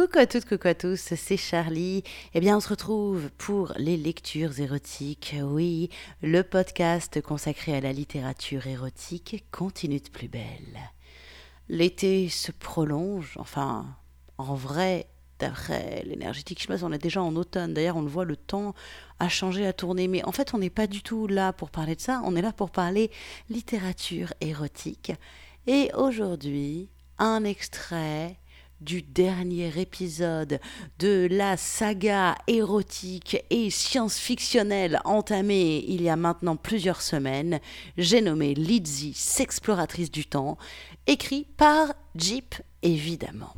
Coucou à toutes, coucou à tous, c'est Charlie. Eh bien, on se retrouve pour les lectures érotiques. Oui, le podcast consacré à la littérature érotique continue de plus belle. L'été se prolonge, enfin, en vrai, d'après l'énergétique chinoise, on est déjà en automne. D'ailleurs, on le voit, le temps a changé, a tourné. Mais en fait, on n'est pas du tout là pour parler de ça. On est là pour parler littérature érotique. Et aujourd'hui, un extrait du dernier épisode de la saga érotique et science-fictionnelle entamée il y a maintenant plusieurs semaines. J'ai nommé Lizzie, s'exploratrice du temps, écrit par Jeep évidemment.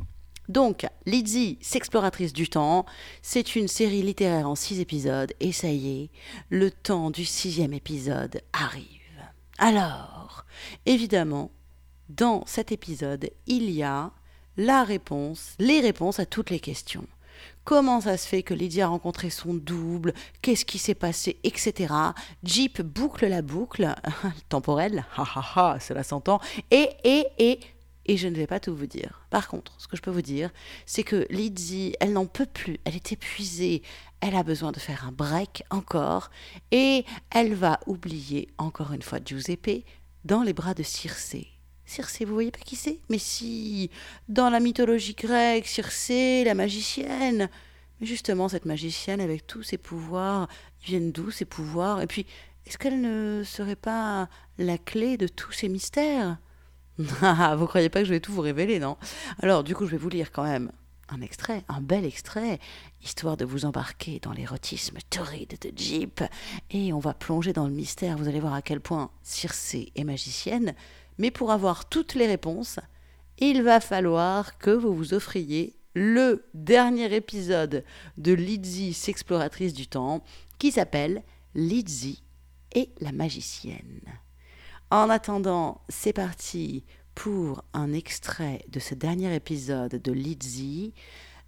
Donc, Lizzie, s'exploratrice du temps, c'est une série littéraire en six épisodes, et ça y est, le temps du sixième épisode arrive. Alors, évidemment, dans cet épisode, il y a la réponse, les réponses à toutes les questions. Comment ça se fait que Lydie a rencontré son double? Qu'est-ce qui s'est passé? Etc. Jeep boucle la boucle temporelle, ha ha ha, cela s'entend, et, et, et, et je ne vais pas tout vous dire. Par contre, ce que je peux vous dire, c'est que Lydie, elle n'en peut plus, elle est épuisée, elle a besoin de faire un break encore, et elle va oublier encore une fois Giuseppe dans les bras de Circé. Circé, vous voyez pas qui c'est? Mais si, dans la mythologie grecque, Circé, la magicienne. Mais justement, cette magicienne, avec tous ses pouvoirs, viennent d'où ces pouvoirs? Et puis, est-ce qu'elle ne serait pas la clé de tous ces mystères? Ah, vous croyez pas que je vais tout vous révéler, non? Alors, du coup, je vais vous lire quand même un extrait, un bel extrait, histoire de vous embarquer dans l'érotisme torride de Jeep. Et on va plonger dans le mystère. Vous allez voir à quel point Circé est magicienne. Mais pour avoir toutes les réponses, il va falloir que vous vous offriez le dernier épisode de Lizzie, s'exploratrice du temps, qui s'appelle Lizzie et la magicienne. En attendant, c'est parti pour un extrait de ce dernier épisode de Lizzie.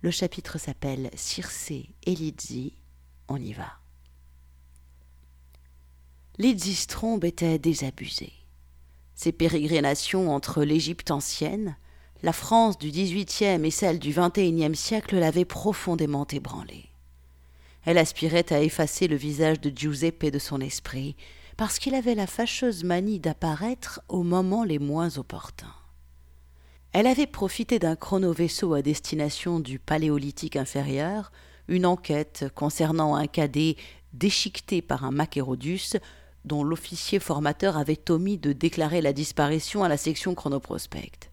Le chapitre s'appelle Circé et Lizzie. On y va. Lizzie Strombe était désabusée. Ses pérégrinations entre l'Égypte ancienne, la France du XVIIIe et celle du XXIe siècle l'avaient profondément ébranlée. Elle aspirait à effacer le visage de Giuseppe de son esprit, parce qu'il avait la fâcheuse manie d'apparaître aux moments les moins opportuns. Elle avait profité d'un chrono-vaisseau à destination du Paléolithique inférieur, une enquête concernant un cadet déchiqueté par un Macérodus dont l'officier formateur avait omis de déclarer la disparition à la section chronoprospect,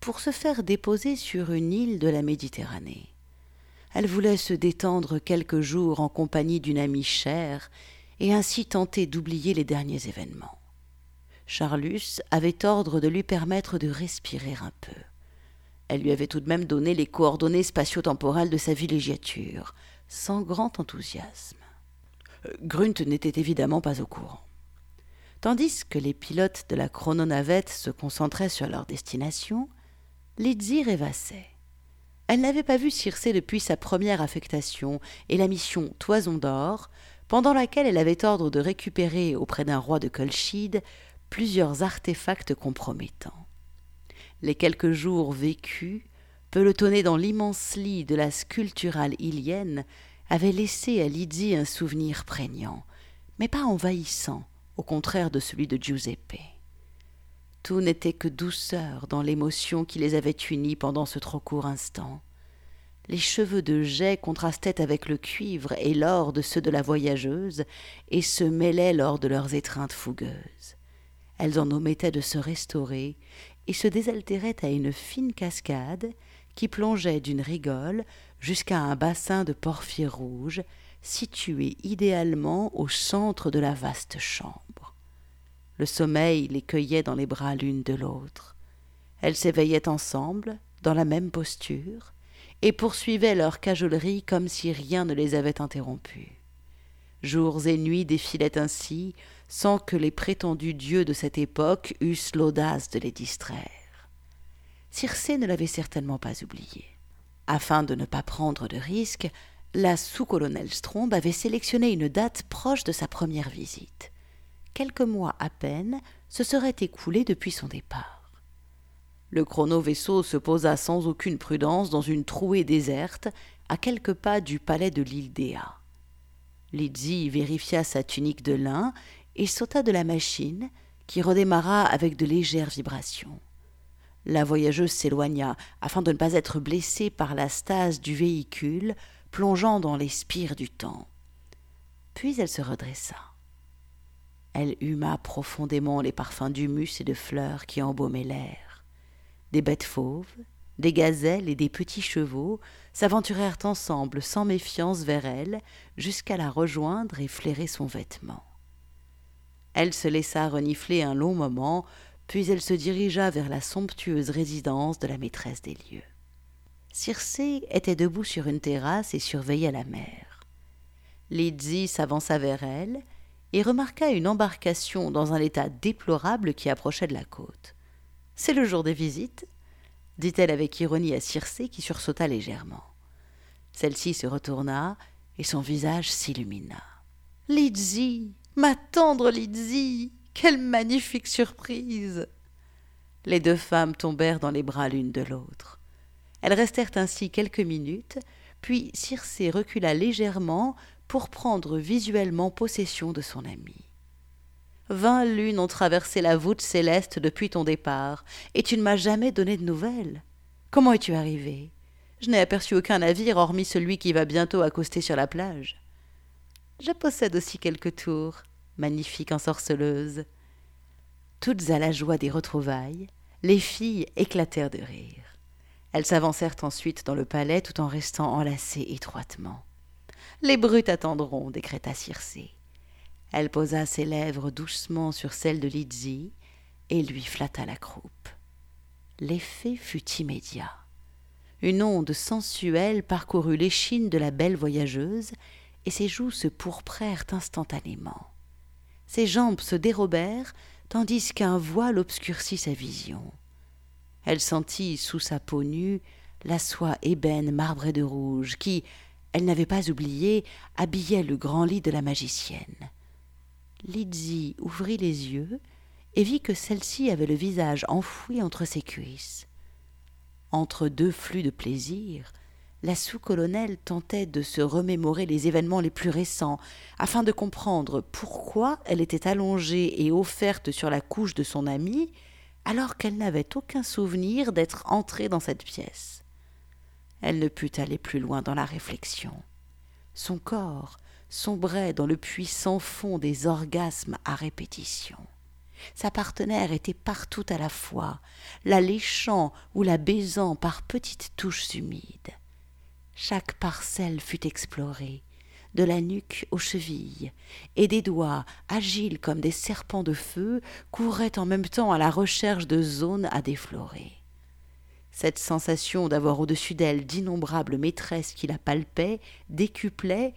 pour se faire déposer sur une île de la Méditerranée. Elle voulait se détendre quelques jours en compagnie d'une amie chère et ainsi tenter d'oublier les derniers événements. Charlus avait ordre de lui permettre de respirer un peu. Elle lui avait tout de même donné les coordonnées spatio-temporelles de sa villégiature, sans grand enthousiasme. Grunt n'était évidemment pas au courant. Tandis que les pilotes de la chrononavette se concentraient sur leur destination, Lizzie rêvassait. Elle n'avait pas vu Circé depuis sa première affectation et la mission Toison d'or, pendant laquelle elle avait ordre de récupérer auprès d'un roi de Colchide plusieurs artefacts compromettants. Les quelques jours vécus, pelotonnés dans l'immense lit de la sculpturale ilienne, avait laissé à Lydie un souvenir prégnant, mais pas envahissant, au contraire de celui de Giuseppe. Tout n'était que douceur dans l'émotion qui les avait unis pendant ce trop court instant. Les cheveux de jet contrastaient avec le cuivre et l'or de ceux de la voyageuse et se mêlaient lors de leurs étreintes fougueuses. Elles en omettaient de se restaurer et se désaltéraient à une fine cascade qui plongeait d'une rigole jusqu'à un bassin de porphyre rouge situé idéalement au centre de la vaste chambre. Le sommeil les cueillait dans les bras l'une de l'autre. Elles s'éveillaient ensemble, dans la même posture, et poursuivaient leur cajolerie comme si rien ne les avait interrompues. Jours et nuits défilaient ainsi, sans que les prétendus dieux de cette époque eussent l'audace de les distraire. Circé ne l'avait certainement pas oublié. Afin de ne pas prendre de risques, la sous-colonelle Strombe avait sélectionné une date proche de sa première visite. Quelques mois à peine se seraient écoulés depuis son départ. Le chrono-vaisseau se posa sans aucune prudence dans une trouée déserte, à quelques pas du palais de l'île. Lizzie vérifia sa tunique de lin et sauta de la machine, qui redémarra avec de légères vibrations. La voyageuse s'éloigna afin de ne pas être blessée par la stase du véhicule plongeant dans les spires du temps. Puis elle se redressa. Elle huma profondément les parfums d'humus et de fleurs qui embaumaient l'air. Des bêtes fauves, des gazelles et des petits chevaux s'aventurèrent ensemble sans méfiance vers elle jusqu'à la rejoindre et flairer son vêtement. Elle se laissa renifler un long moment, puis elle se dirigea vers la somptueuse résidence de la maîtresse des lieux. Circé était debout sur une terrasse et surveillait la mer. Lydie s'avança vers elle et remarqua une embarcation dans un état déplorable qui approchait de la côte. C'est le jour des visites dit-elle avec ironie à Circé qui sursauta légèrement. Celle-ci se retourna et son visage s'illumina. Lydie, ma tendre Lydie, quelle magnifique surprise Les deux femmes tombèrent dans les bras l'une de l'autre. Elles restèrent ainsi quelques minutes, puis Circé recula légèrement pour prendre visuellement possession de son amie. Vingt lunes ont traversé la voûte céleste depuis ton départ, et tu ne m'as jamais donné de nouvelles. Comment es-tu arrivé? Je n'ai aperçu aucun navire hormis celui qui va bientôt accoster sur la plage. Je possède aussi quelques tours, magnifique ensorceleuse. Toutes à la joie des retrouvailles, les filles éclatèrent de rire. Elles s'avancèrent ensuite dans le palais tout en restant enlacées étroitement. Les brutes attendront, décréta Circé. Elle posa ses lèvres doucement sur celles de Lizzie et lui flatta la croupe. L'effet fut immédiat. Une onde sensuelle parcourut l'échine de la belle voyageuse, et ses joues se pourprèrent instantanément. Ses jambes se dérobèrent, tandis qu'un voile obscurcit sa vision. Elle sentit sous sa peau nue la soie ébène marbrée de rouge qui, elle n'avait pas oublié, habillait le grand lit de la magicienne. Lydie ouvrit les yeux et vit que celle-ci avait le visage enfoui entre ses cuisses. Entre deux flux de plaisir, la sous-colonelle tentait de se remémorer les événements les plus récents, afin de comprendre pourquoi elle était allongée et offerte sur la couche de son amie, alors qu'elle n'avait aucun souvenir d'être entrée dans cette pièce. Elle ne put aller plus loin dans la réflexion. Son corps, sombrait dans le puissant fond des orgasmes à répétition. Sa partenaire était partout à la fois, la léchant ou la baisant par petites touches humides. Chaque parcelle fut explorée, de la nuque aux chevilles, et des doigts, agiles comme des serpents de feu, couraient en même temps à la recherche de zones à déflorer. Cette sensation d'avoir au-dessus d'elle d'innombrables maîtresses qui la palpaient décuplait,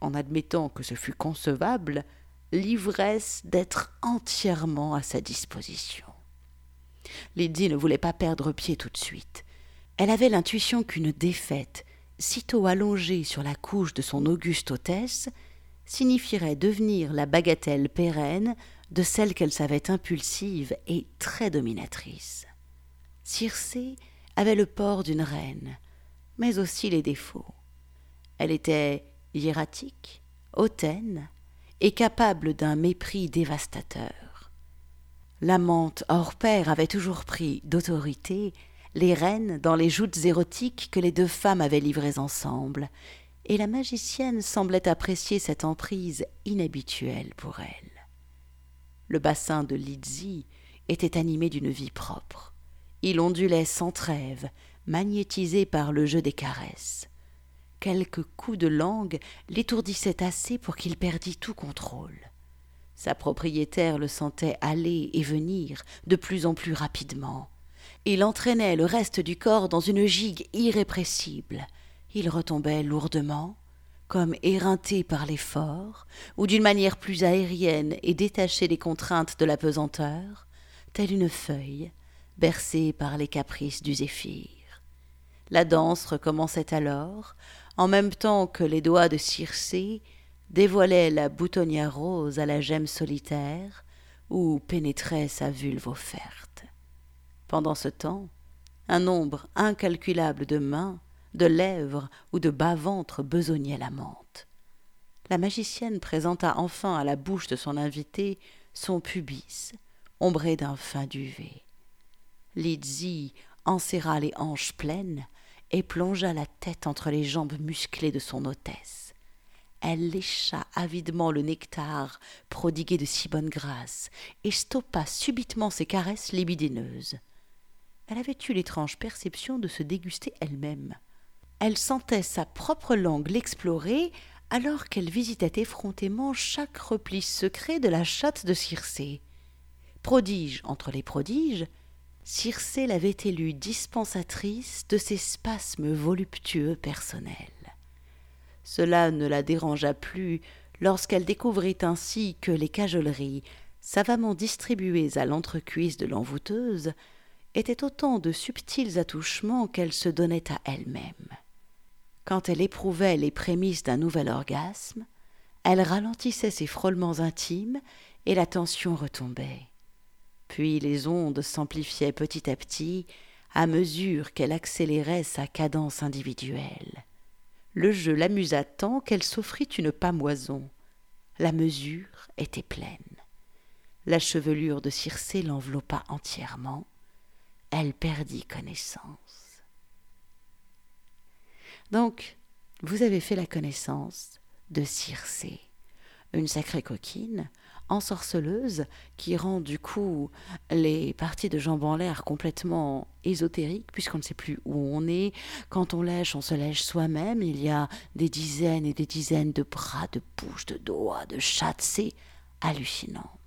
en admettant que ce fût concevable, l'ivresse d'être entièrement à sa disposition. Lydie ne voulait pas perdre pied tout de suite. Elle avait l'intuition qu'une défaite, sitôt allongée sur la couche de son auguste hôtesse, signifierait devenir la bagatelle pérenne de celle qu'elle savait impulsive et très dominatrice. Circé avait le port d'une reine, mais aussi les défauts. Elle était hiératique, hautaine et capable d'un mépris dévastateur. L'amante hors pair avait toujours pris d'autorité les rênes dans les joutes érotiques que les deux femmes avaient livrées ensemble, et la magicienne semblait apprécier cette emprise inhabituelle pour elle. Le bassin de Lydie était animé d'une vie propre. Il ondulait sans trêve, magnétisé par le jeu des caresses. Quelques coups de langue l'étourdissaient assez pour qu'il perdît tout contrôle. Sa propriétaire le sentait aller et venir de plus en plus rapidement. Il entraînait le reste du corps dans une gigue irrépressible. Il retombait lourdement, comme éreinté par l'effort, ou d'une manière plus aérienne et détaché des contraintes de la pesanteur, telle une feuille, bercée par les caprices du zéphyr. La danse recommençait alors, en même temps que les doigts de Circé dévoilaient la boutonnière rose à la gemme solitaire où pénétrait sa vulve offerte. Pendant ce temps, Un nombre incalculable de mains, de lèvres ou de bas-ventre besognait la menthe. La magicienne présenta enfin à la bouche de son invité son pubis, ombré d'un fin duvet. Lizzie enserra les hanches pleines et plongea la tête entre les jambes musclées de son hôtesse. Elle lécha avidement le nectar prodigué de si bonne grâce et stoppa subitement ses caresses libidineuses. Elle avait eu l'étrange perception de se déguster elle-même. Elle sentait sa propre langue l'explorer alors qu'elle visitait effrontément chaque repli secret de la chatte de Circé. Prodige entre les prodiges, Circé l'avait élue dispensatrice de ses spasmes voluptueux personnels. Cela ne la dérangea plus lorsqu'elle découvrit ainsi que les cajoleries, savamment distribuées à l'entrecuisse de l'envoûteuse, étaient autant de subtils attouchements qu'elle se donnait à elle-même. Quand elle éprouvait les prémices d'un nouvel orgasme, elle ralentissait ses frôlements intimes et la tension retombait. Puis les ondes s'amplifiaient petit à petit à mesure qu'elle accélérait sa cadence individuelle. Le jeu l'amusa tant qu'elle s'offrit une pâmoison. La mesure était pleine. La chevelure de Circé l'enveloppa entièrement. Elle perdit connaissance. Donc, vous avez fait la connaissance de Circé, une sacrée coquine, ensorceleuse qui rend du coup les parties de jambes en l'air complètement ésotériques puisqu'on ne sait plus où on est. Quand on lèche, on se lèche soi-même. Il y a des dizaines et des dizaines de bras, de bouches, de doigts, de chattes. C'est hallucinant.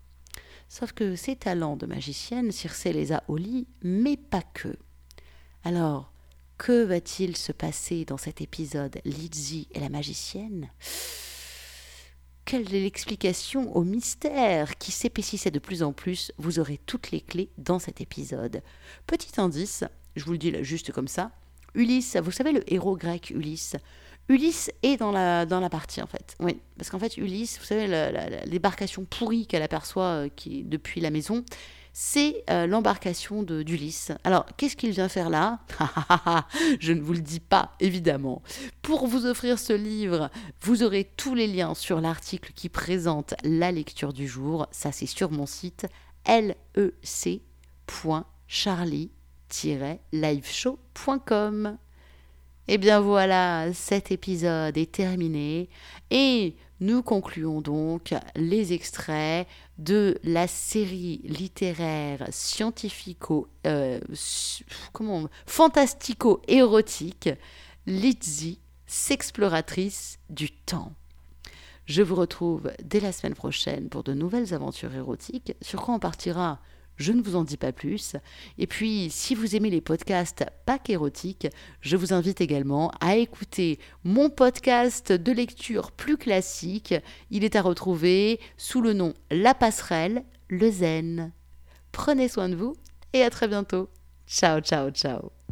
Sauf que ces talents de magicienne, Circé les a au lit, mais pas que. Alors, que va-t-il se passer dans cet épisode Lizzie et la magicienne? Quelle est l'explication au mystère qui s'épaississait de plus en plus? Vous aurez toutes les clés dans cet épisode. Petit indice, je vous le dis juste comme ça. Ulysse, vous savez le héros grec Ulysse? Ulysse est dans la, dans la partie en fait. Oui, parce qu'en fait Ulysse, vous savez, l'ébarcation pourrie qu'elle aperçoit euh, qui, depuis la maison, c'est euh, l'embarcation d'Ulysse. Alors, qu'est-ce qu'il vient faire là? Je ne vous le dis pas, évidemment. Pour vous offrir ce livre, vous aurez tous les liens sur l'article qui présente la lecture du jour. Ça, c'est sur mon site lec.charlie-liveshow.com. Et eh bien voilà, cet épisode est terminé et nous concluons donc les extraits de la série littéraire scientifico euh, comment fantastico érotique Lizzie, s'exploratrice du temps. Je vous retrouve dès la semaine prochaine pour de nouvelles aventures érotiques. Sur quoi on partira? Je ne vous en dis pas plus. Et puis, si vous aimez les podcasts pas qu'érotiques, je vous invite également à écouter mon podcast de lecture plus classique. Il est à retrouver sous le nom La passerelle, le zen. Prenez soin de vous et à très bientôt. Ciao, ciao, ciao.